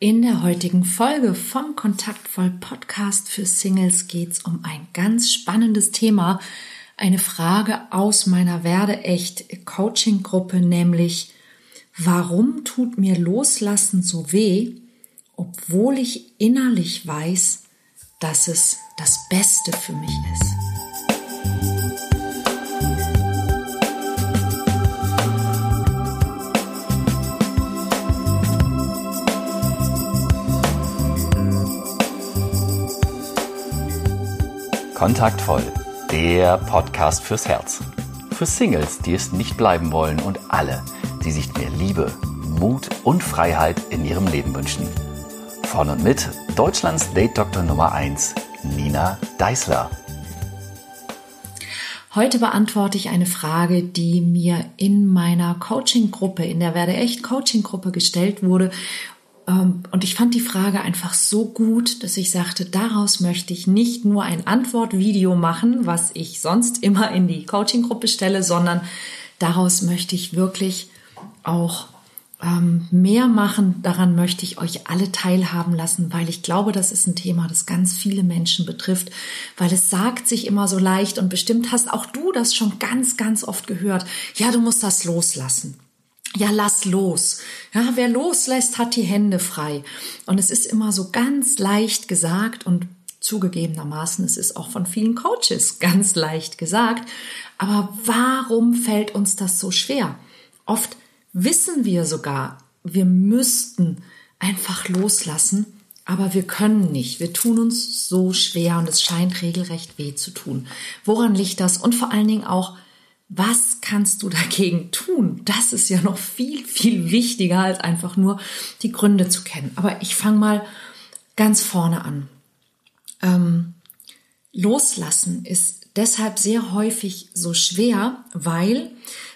In der heutigen Folge vom Kontaktvoll Podcast für Singles geht es um ein ganz spannendes Thema, eine Frage aus meiner Werde echt Coaching Gruppe, nämlich warum tut mir Loslassen so weh, obwohl ich innerlich weiß, dass es das Beste für mich ist. Kontaktvoll, der Podcast fürs Herz. Für Singles, die es nicht bleiben wollen und alle, die sich mehr Liebe, Mut und Freiheit in ihrem Leben wünschen. Von und mit Deutschlands Date-Doktor Nummer 1, Nina Deißler. Heute beantworte ich eine Frage, die mir in meiner Coaching-Gruppe, in der Werde echt Coaching-Gruppe gestellt wurde und ich fand die Frage einfach so gut, dass ich sagte, daraus möchte ich nicht nur ein Antwortvideo machen, was ich sonst immer in die Coaching-Gruppe stelle, sondern daraus möchte ich wirklich auch ähm, mehr machen. Daran möchte ich euch alle teilhaben lassen, weil ich glaube, das ist ein Thema, das ganz viele Menschen betrifft, weil es sagt sich immer so leicht und bestimmt hast auch du das schon ganz, ganz oft gehört. Ja, du musst das loslassen ja, lass los. Ja, wer loslässt, hat die Hände frei. Und es ist immer so ganz leicht gesagt und zugegebenermaßen, es ist auch von vielen Coaches ganz leicht gesagt. Aber warum fällt uns das so schwer? Oft wissen wir sogar, wir müssten einfach loslassen, aber wir können nicht. Wir tun uns so schwer und es scheint regelrecht weh zu tun. Woran liegt das? Und vor allen Dingen auch, was kannst du dagegen tun? Das ist ja noch viel, viel wichtiger, als einfach nur die Gründe zu kennen. Aber ich fange mal ganz vorne an. Ähm, loslassen ist deshalb sehr häufig so schwer, weil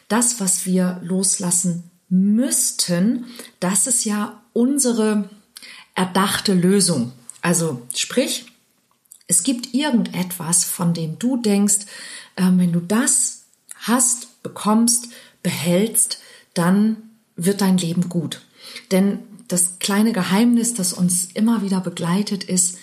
das, was wir loslassen müssten, das ist ja unsere erdachte Lösung. Also sprich, es gibt irgendetwas, von dem du denkst, äh, wenn du das hast, bekommst, behältst, dann wird dein Leben gut. Denn das kleine Geheimnis, das uns immer wieder begleitet, ist,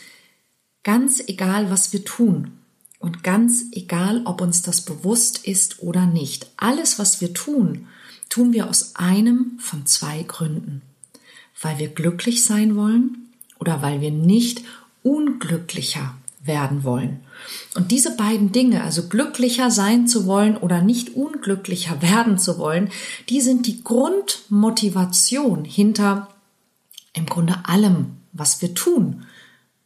ganz egal, was wir tun und ganz egal, ob uns das bewusst ist oder nicht, alles, was wir tun, tun wir aus einem von zwei Gründen. Weil wir glücklich sein wollen oder weil wir nicht unglücklicher werden wollen. Und diese beiden Dinge, also glücklicher sein zu wollen oder nicht unglücklicher werden zu wollen, die sind die Grundmotivation hinter im Grunde allem, was wir tun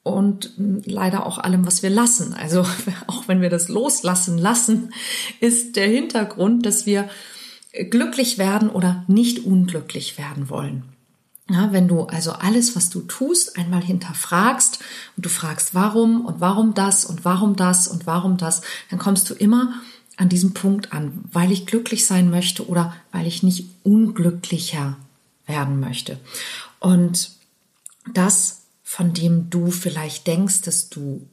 und leider auch allem, was wir lassen. Also auch wenn wir das loslassen lassen, ist der Hintergrund, dass wir glücklich werden oder nicht unglücklich werden wollen. Ja, wenn du also alles, was du tust, einmal hinterfragst und du fragst, warum und warum das und warum das und warum das, dann kommst du immer an diesem Punkt an, weil ich glücklich sein möchte oder weil ich nicht unglücklicher werden möchte. Und das, von dem du vielleicht denkst, dass du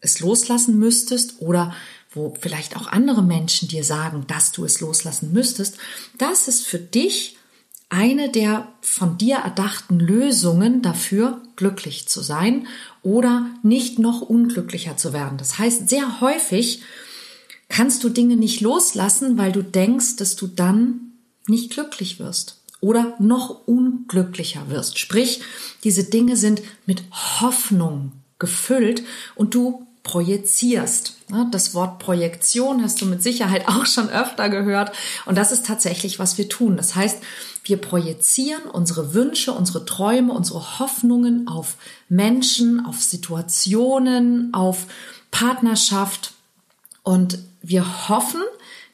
es loslassen müsstest oder wo vielleicht auch andere Menschen dir sagen, dass du es loslassen müsstest, das ist für dich eine der von dir erdachten Lösungen dafür, glücklich zu sein oder nicht noch unglücklicher zu werden. Das heißt, sehr häufig kannst du Dinge nicht loslassen, weil du denkst, dass du dann nicht glücklich wirst oder noch unglücklicher wirst. Sprich, diese Dinge sind mit Hoffnung gefüllt und du projizierst. Das Wort Projektion hast du mit Sicherheit auch schon öfter gehört. Und das ist tatsächlich, was wir tun. Das heißt, wir projizieren unsere Wünsche, unsere Träume, unsere Hoffnungen auf Menschen, auf Situationen, auf Partnerschaft. Und wir hoffen,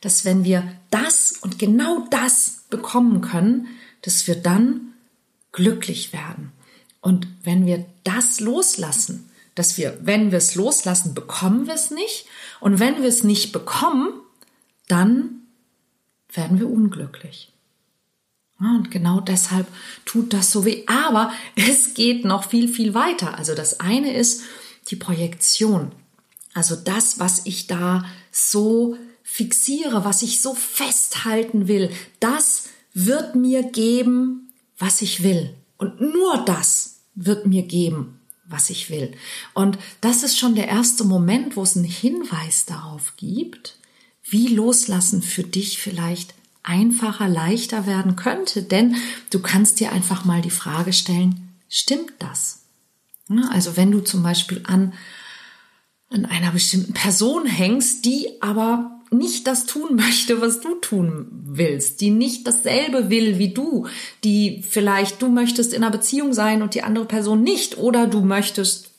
dass wenn wir das und genau das bekommen können, dass wir dann glücklich werden. Und wenn wir das loslassen, dass wir, wenn wir es loslassen, bekommen wir es nicht. Und wenn wir es nicht bekommen, dann werden wir unglücklich. Und genau deshalb tut das so weh. Aber es geht noch viel, viel weiter. Also das eine ist die Projektion. Also das, was ich da so fixiere, was ich so festhalten will, das wird mir geben, was ich will. Und nur das wird mir geben, was ich will. Und das ist schon der erste Moment, wo es einen Hinweis darauf gibt, wie Loslassen für dich vielleicht einfacher, leichter werden könnte. Denn du kannst dir einfach mal die Frage stellen, stimmt das? Also wenn du zum Beispiel an, an einer bestimmten Person hängst, die aber nicht das tun möchte, was du tun willst, die nicht dasselbe will wie du, die vielleicht du möchtest in einer Beziehung sein und die andere Person nicht, oder du möchtest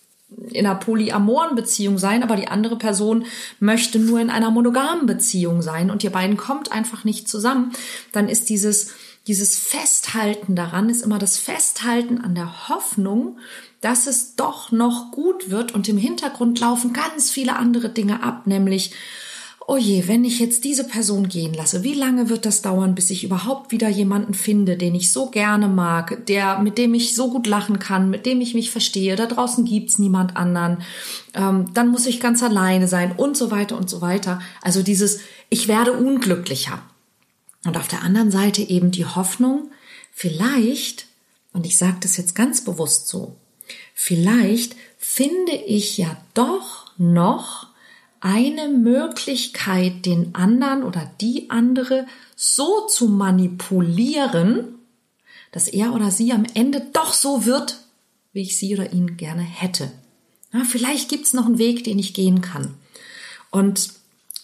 in einer polyamoren Beziehung sein, aber die andere Person möchte nur in einer monogamen Beziehung sein und ihr beiden kommt einfach nicht zusammen, dann ist dieses, dieses Festhalten daran, ist immer das Festhalten an der Hoffnung, dass es doch noch gut wird und im Hintergrund laufen ganz viele andere Dinge ab, nämlich oh je, wenn ich jetzt diese Person gehen lasse, wie lange wird das dauern, bis ich überhaupt wieder jemanden finde, den ich so gerne mag, der, mit dem ich so gut lachen kann, mit dem ich mich verstehe, da draußen gibt's niemand anderen, ähm, dann muss ich ganz alleine sein und so weiter und so weiter. Also dieses, ich werde unglücklicher. Und auf der anderen Seite eben die Hoffnung, vielleicht, und ich sage das jetzt ganz bewusst so, vielleicht finde ich ja doch noch eine Möglichkeit, den anderen oder die andere so zu manipulieren, dass er oder sie am Ende doch so wird, wie ich sie oder ihn gerne hätte. Ja, vielleicht gibt's noch einen Weg, den ich gehen kann. Und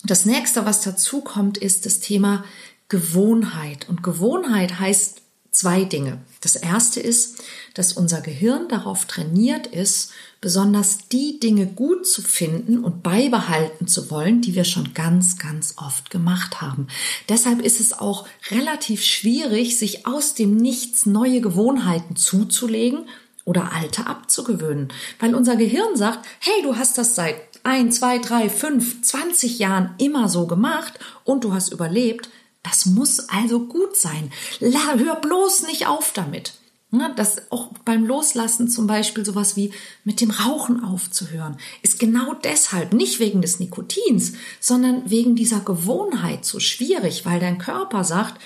das nächste, was dazu kommt, ist das Thema Gewohnheit. Und Gewohnheit heißt zwei Dinge. Das erste ist, dass unser Gehirn darauf trainiert ist, besonders die Dinge gut zu finden und beibehalten zu wollen, die wir schon ganz, ganz oft gemacht haben. Deshalb ist es auch relativ schwierig, sich aus dem Nichts neue Gewohnheiten zuzulegen oder alte abzugewöhnen, weil unser Gehirn sagt, hey, du hast das seit ein, zwei, drei, fünf, zwanzig Jahren immer so gemacht und du hast überlebt, das muss also gut sein. Hör bloß nicht auf damit. Ne, das auch beim Loslassen zum Beispiel sowas wie mit dem Rauchen aufzuhören, ist genau deshalb, nicht wegen des Nikotins, sondern wegen dieser Gewohnheit so schwierig, weil dein Körper sagt,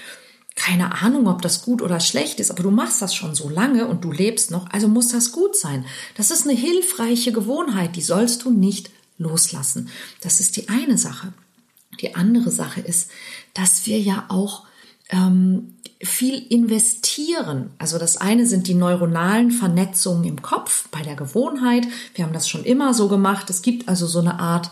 keine Ahnung, ob das gut oder schlecht ist, aber du machst das schon so lange und du lebst noch, also muss das gut sein. Das ist eine hilfreiche Gewohnheit, die sollst du nicht loslassen. Das ist die eine Sache. Die andere Sache ist, dass wir ja auch ähm, viel investieren. Also das eine sind die neuronalen Vernetzungen im Kopf bei der Gewohnheit. Wir haben das schon immer so gemacht. Es gibt also so eine Art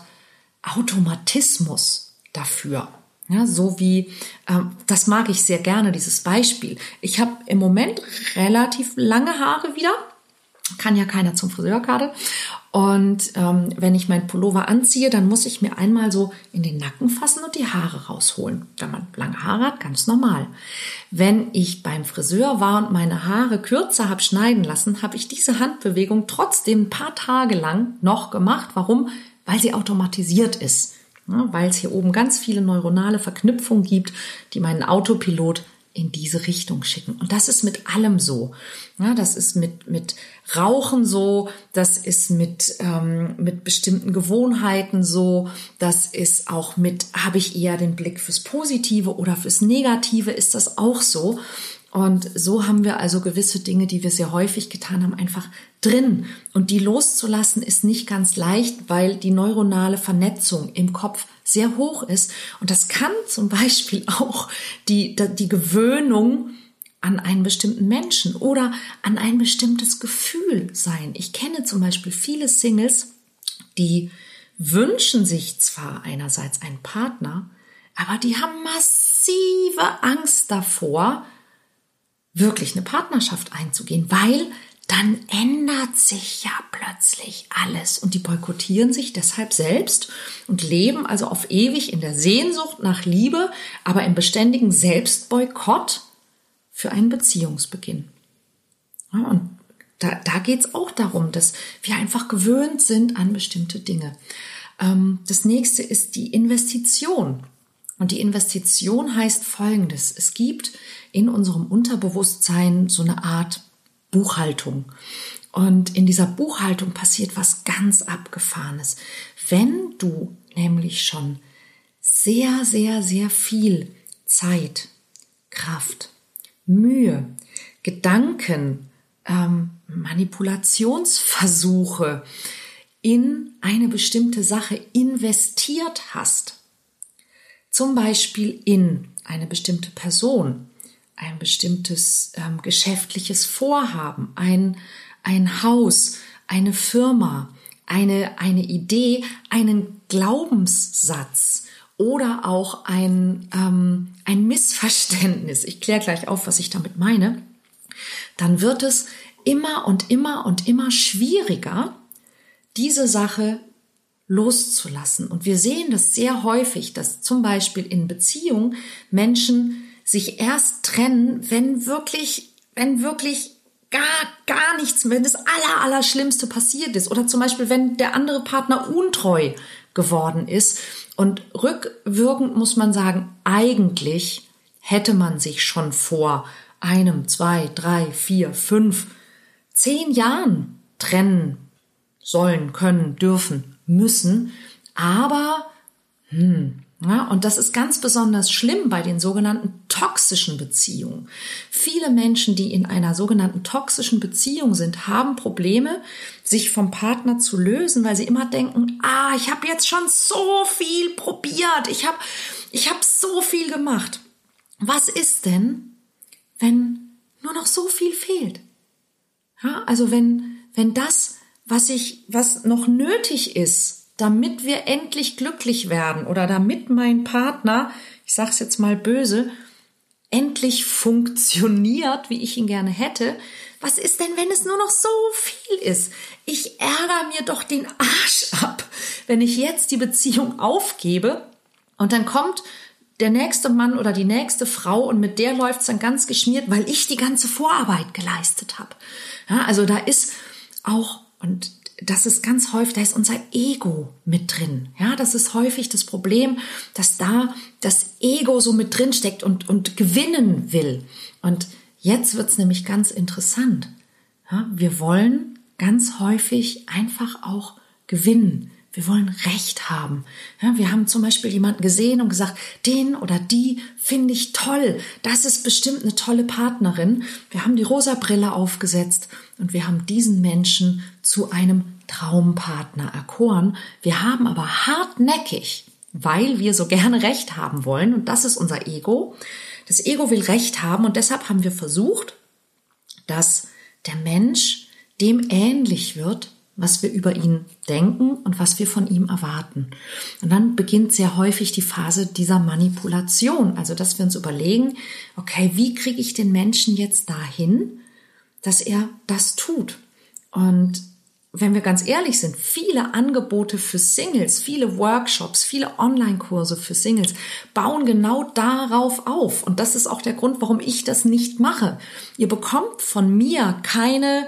Automatismus dafür. Ja, so wie, ähm, das mag ich sehr gerne, dieses Beispiel. Ich habe im Moment relativ lange Haare wieder. Kann ja keiner zum Friseur gerade. Und ähm, wenn ich meinen Pullover anziehe, dann muss ich mir einmal so in den Nacken fassen und die Haare rausholen. Wenn man lange Haare hat, ganz normal. Wenn ich beim Friseur war und meine Haare kürzer habe schneiden lassen, habe ich diese Handbewegung trotzdem ein paar Tage lang noch gemacht. Warum? Weil sie automatisiert ist. Ja, weil es hier oben ganz viele neuronale Verknüpfungen gibt, die meinen Autopilot in diese Richtung schicken. Und das ist mit allem so. Ja, das ist mit, mit Rauchen so, das ist mit, ähm, mit bestimmten Gewohnheiten so, das ist auch mit, habe ich eher den Blick fürs Positive oder fürs Negative, ist das auch so. Und so haben wir also gewisse Dinge, die wir sehr häufig getan haben, einfach drin. Und die loszulassen ist nicht ganz leicht, weil die neuronale Vernetzung im Kopf sehr hoch ist. Und das kann zum Beispiel auch die, die Gewöhnung an einen bestimmten Menschen oder an ein bestimmtes Gefühl sein. Ich kenne zum Beispiel viele Singles, die wünschen sich zwar einerseits einen Partner, aber die haben massive Angst davor, wirklich eine Partnerschaft einzugehen, weil dann ändert sich ja plötzlich alles und die boykottieren sich deshalb selbst und leben also auf ewig in der Sehnsucht nach Liebe, aber im beständigen Selbstboykott für einen Beziehungsbeginn. Ja, und da, da geht es auch darum, dass wir einfach gewöhnt sind an bestimmte Dinge. Ähm, das nächste ist die Investition. Und die Investition heißt Folgendes. Es gibt in unserem Unterbewusstsein so eine Art Buchhaltung. Und in dieser Buchhaltung passiert was ganz Abgefahrenes. Wenn du nämlich schon sehr, sehr, sehr viel Zeit, Kraft, Mühe, Gedanken ähm, Manipulationsversuche in eine bestimmte Sache investiert hast, zum Beispiel in eine bestimmte Person, ein bestimmtes ähm, geschäftliches Vorhaben, ein, ein Haus, eine Firma, eine, eine Idee, einen Glaubenssatz oder auch ein, ähm, ein Missverständnis. Ich kläre gleich auf, was ich damit meine. Dann wird es immer und immer und immer schwieriger, diese Sache loszulassen. Und wir sehen das sehr häufig, dass zum Beispiel in Beziehungen Menschen sich erst trennen, wenn wirklich, wenn wirklich gar, gar nichts, wenn das aller, aller Schlimmste passiert ist. Oder zum Beispiel, wenn der andere Partner untreu geworden ist. Und rückwirkend muss man sagen, eigentlich hätte man sich schon vor einem, zwei, drei, vier, fünf, zehn Jahren trennen sollen, können, dürfen, müssen. Aber, hm, ja, und das ist ganz besonders schlimm bei den sogenannten toxischen Beziehungen. Viele Menschen, die in einer sogenannten toxischen Beziehung sind, haben Probleme, sich vom Partner zu lösen, weil sie immer denken, ah, ich habe jetzt schon so viel probiert, ich habe ich hab so viel gemacht. Was ist denn, wenn nur noch so viel fehlt? Ja, also wenn, wenn das, was ich, was noch nötig ist, damit wir endlich glücklich werden oder damit mein Partner, ich sage es jetzt mal böse, endlich funktioniert, wie ich ihn gerne hätte. Was ist denn, wenn es nur noch so viel ist? Ich ärgere mir doch den Arsch ab, wenn ich jetzt die Beziehung aufgebe und dann kommt der nächste Mann oder die nächste Frau und mit der läuft es dann ganz geschmiert, weil ich die ganze Vorarbeit geleistet habe. Ja, also da ist auch, und das ist ganz häufig, da ist unser Ego mit drin. Ja, das ist häufig das Problem, dass da das Ego so mit drin steckt und, und gewinnen will. Und jetzt wird's nämlich ganz interessant. Ja, wir wollen ganz häufig einfach auch gewinnen. Wir wollen Recht haben. Ja, wir haben zum Beispiel jemanden gesehen und gesagt, den oder die finde ich toll. Das ist bestimmt eine tolle Partnerin. Wir haben die rosa Brille aufgesetzt und wir haben diesen Menschen zu einem Traumpartner erkoren. Wir haben aber hartnäckig, weil wir so gerne Recht haben wollen, und das ist unser Ego. Das Ego will Recht haben und deshalb haben wir versucht, dass der Mensch dem ähnlich wird, was wir über ihn denken und was wir von ihm erwarten. Und dann beginnt sehr häufig die Phase dieser Manipulation, also dass wir uns überlegen, okay, wie kriege ich den Menschen jetzt dahin, dass er das tut? Und wenn wir ganz ehrlich sind, viele Angebote für Singles, viele Workshops, viele Online-Kurse für Singles bauen genau darauf auf. Und das ist auch der Grund, warum ich das nicht mache. Ihr bekommt von mir keine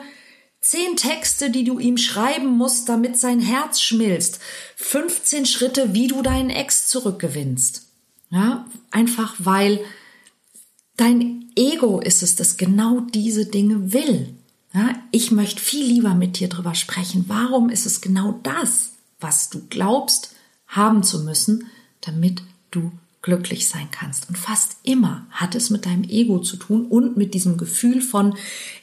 zehn Texte, die du ihm schreiben musst, damit sein Herz schmilzt. 15 Schritte, wie du deinen Ex zurückgewinnst. Ja, einfach weil dein Ego ist es, das genau diese Dinge will. Ja, ich möchte viel lieber mit dir drüber sprechen. Warum ist es genau das, was du glaubst haben zu müssen, damit du glücklich sein kannst. Und fast immer hat es mit deinem Ego zu tun und mit diesem Gefühl von,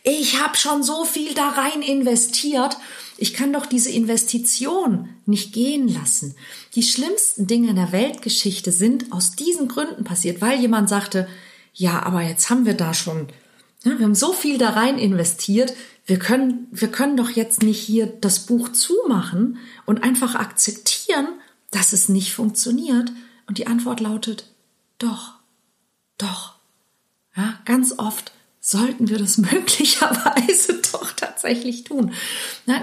ich habe schon so viel da rein investiert, ich kann doch diese Investition nicht gehen lassen. Die schlimmsten Dinge in der Weltgeschichte sind aus diesen Gründen passiert, weil jemand sagte, ja, aber jetzt haben wir da schon ja, wir haben so viel da rein investiert. Wir können, wir können doch jetzt nicht hier das Buch zumachen und einfach akzeptieren, dass es nicht funktioniert. Und die Antwort lautet, doch, doch. Ja, ganz oft sollten wir das möglicherweise doch tatsächlich tun. Na,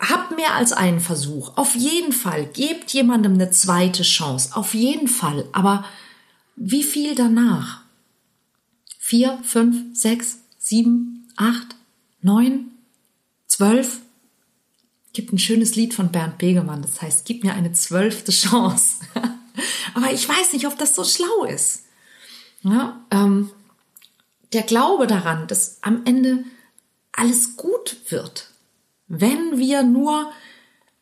habt mehr als einen Versuch. Auf jeden Fall. Gebt jemandem eine zweite Chance. Auf jeden Fall. Aber wie viel danach? vier, fünf, sechs, sieben, acht, neun, zwölf. Gibt ein schönes Lied von Bernd Begemann, das heißt, gib mir eine zwölfte Chance. Aber ich weiß nicht, ob das so schlau ist. Ja, ähm, der Glaube daran, dass am Ende alles gut wird, wenn wir nur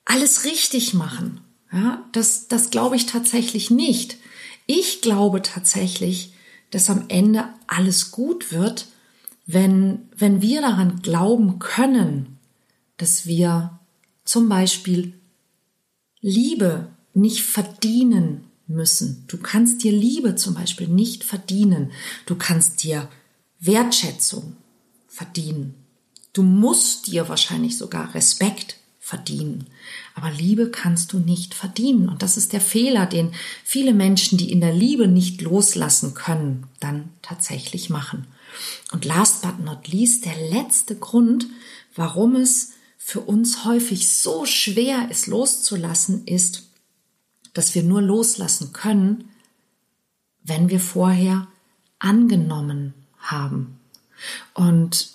alles richtig machen. Ja, das, das glaube ich tatsächlich nicht. Ich glaube tatsächlich, dass am Ende alles gut wird, wenn, wenn wir daran glauben können, dass wir zum Beispiel Liebe nicht verdienen müssen. Du kannst dir Liebe zum Beispiel nicht verdienen. Du kannst dir Wertschätzung verdienen. Du musst dir wahrscheinlich sogar Respekt verdienen. Aber Liebe kannst du nicht verdienen. Und das ist der Fehler, den viele Menschen, die in der Liebe nicht loslassen können, dann tatsächlich machen. Und last but not least, der letzte Grund, warum es für uns häufig so schwer ist loszulassen, ist, dass wir nur loslassen können, wenn wir vorher angenommen haben. Und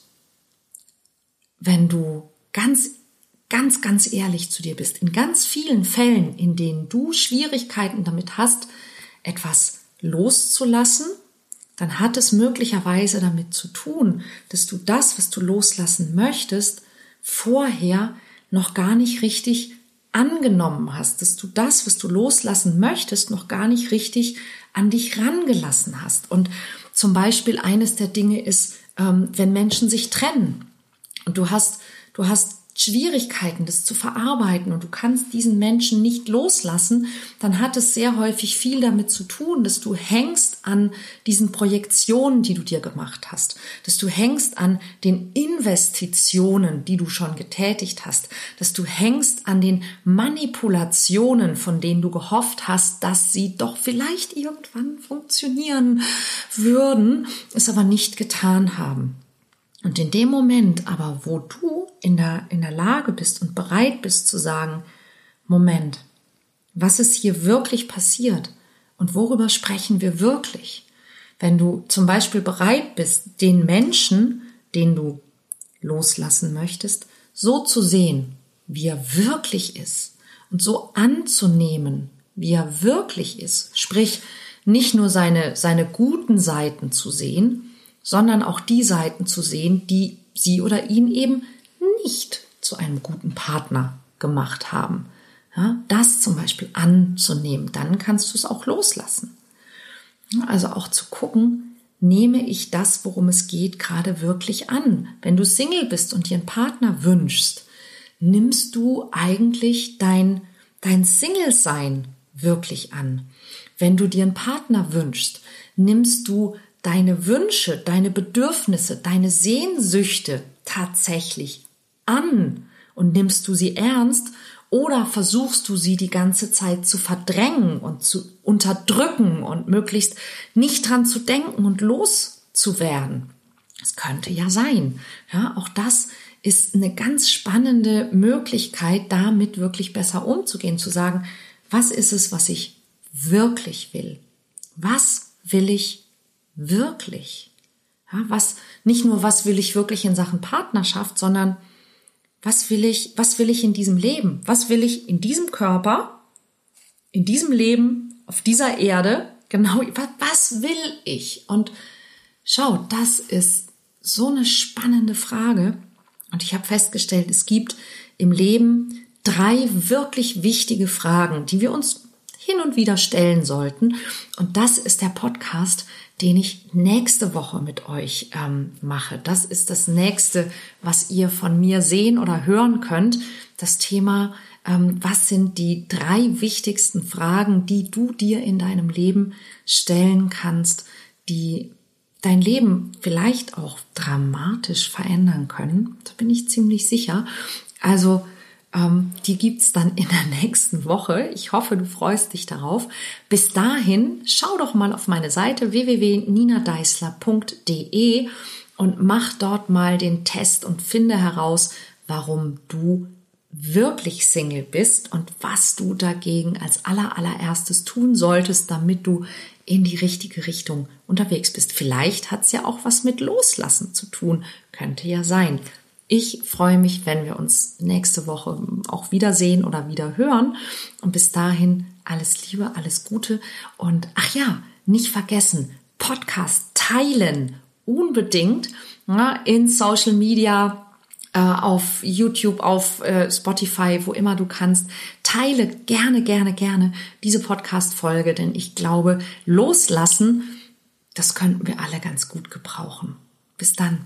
wenn du ganz, ganz, ganz ehrlich zu dir bist, in ganz vielen Fällen, in denen du Schwierigkeiten damit hast, etwas loszulassen, dann hat es möglicherweise damit zu tun, dass du das, was du loslassen möchtest, vorher noch gar nicht richtig angenommen hast, dass du das, was du loslassen möchtest, noch gar nicht richtig an dich rangelassen hast. Und zum Beispiel eines der Dinge ist, ähm, wenn Menschen sich trennen und du hast, du hast Schwierigkeiten, das zu verarbeiten und du kannst diesen Menschen nicht loslassen, dann hat es sehr häufig viel damit zu tun, dass du hängst an diesen Projektionen, die du dir gemacht hast, dass du hängst an den Investitionen, die du schon getätigt hast, dass du hängst an den Manipulationen, von denen du gehofft hast, dass sie doch vielleicht irgendwann funktionieren würden, es aber nicht getan haben. Und in dem Moment aber, wo du in der, in der Lage bist und bereit bist zu sagen, Moment, was ist hier wirklich passiert und worüber sprechen wir wirklich? Wenn du zum Beispiel bereit bist, den Menschen, den du loslassen möchtest, so zu sehen, wie er wirklich ist und so anzunehmen, wie er wirklich ist, sprich nicht nur seine, seine guten Seiten zu sehen, sondern auch die Seiten zu sehen, die sie oder ihn eben nicht zu einem guten Partner gemacht haben. Ja, das zum Beispiel anzunehmen, dann kannst du es auch loslassen. Also auch zu gucken, nehme ich das, worum es geht, gerade wirklich an. Wenn du Single bist und dir einen Partner wünschst, nimmst du eigentlich dein, dein Single-Sein wirklich an. Wenn du dir einen Partner wünschst, nimmst du deine Wünsche, deine Bedürfnisse, deine Sehnsüchte tatsächlich an und nimmst du sie ernst oder versuchst du sie die ganze Zeit zu verdrängen und zu unterdrücken und möglichst nicht dran zu denken und loszuwerden? Das könnte ja sein. Ja, auch das ist eine ganz spannende Möglichkeit, damit wirklich besser umzugehen, zu sagen, was ist es, was ich wirklich will? Was will ich wirklich? Ja, was, nicht nur, was will ich wirklich in Sachen Partnerschaft, sondern was will ich, was will ich in diesem Leben? Was will ich in diesem Körper, in diesem Leben, auf dieser Erde? Genau, was will ich? Und schau, das ist so eine spannende Frage. Und ich habe festgestellt, es gibt im Leben drei wirklich wichtige Fragen, die wir uns hin und wieder stellen sollten. Und das ist der Podcast, den ich nächste Woche mit euch ähm, mache. Das ist das nächste, was ihr von mir sehen oder hören könnt. Das Thema, ähm, was sind die drei wichtigsten Fragen, die du dir in deinem Leben stellen kannst, die dein Leben vielleicht auch dramatisch verändern können. Da bin ich ziemlich sicher. Also ähm, die gibt's dann in der nächsten Woche. Ich hoffe, du freust dich darauf. Bis dahin, schau doch mal auf meine Seite www.ninadeisler.de und mach dort mal den Test und finde heraus, warum du wirklich Single bist und was du dagegen als aller allererstes tun solltest, damit du in die richtige Richtung unterwegs bist. Vielleicht hat's ja auch was mit Loslassen zu tun, könnte ja sein. Ich freue mich, wenn wir uns nächste Woche auch wiedersehen oder wieder hören. Und bis dahin alles Liebe, alles Gute. Und ach ja, nicht vergessen, Podcast teilen unbedingt ja, in Social Media, äh, auf YouTube, auf äh, Spotify, wo immer du kannst. Teile gerne, gerne, gerne diese Podcast-Folge, denn ich glaube, loslassen, das könnten wir alle ganz gut gebrauchen. Bis dann.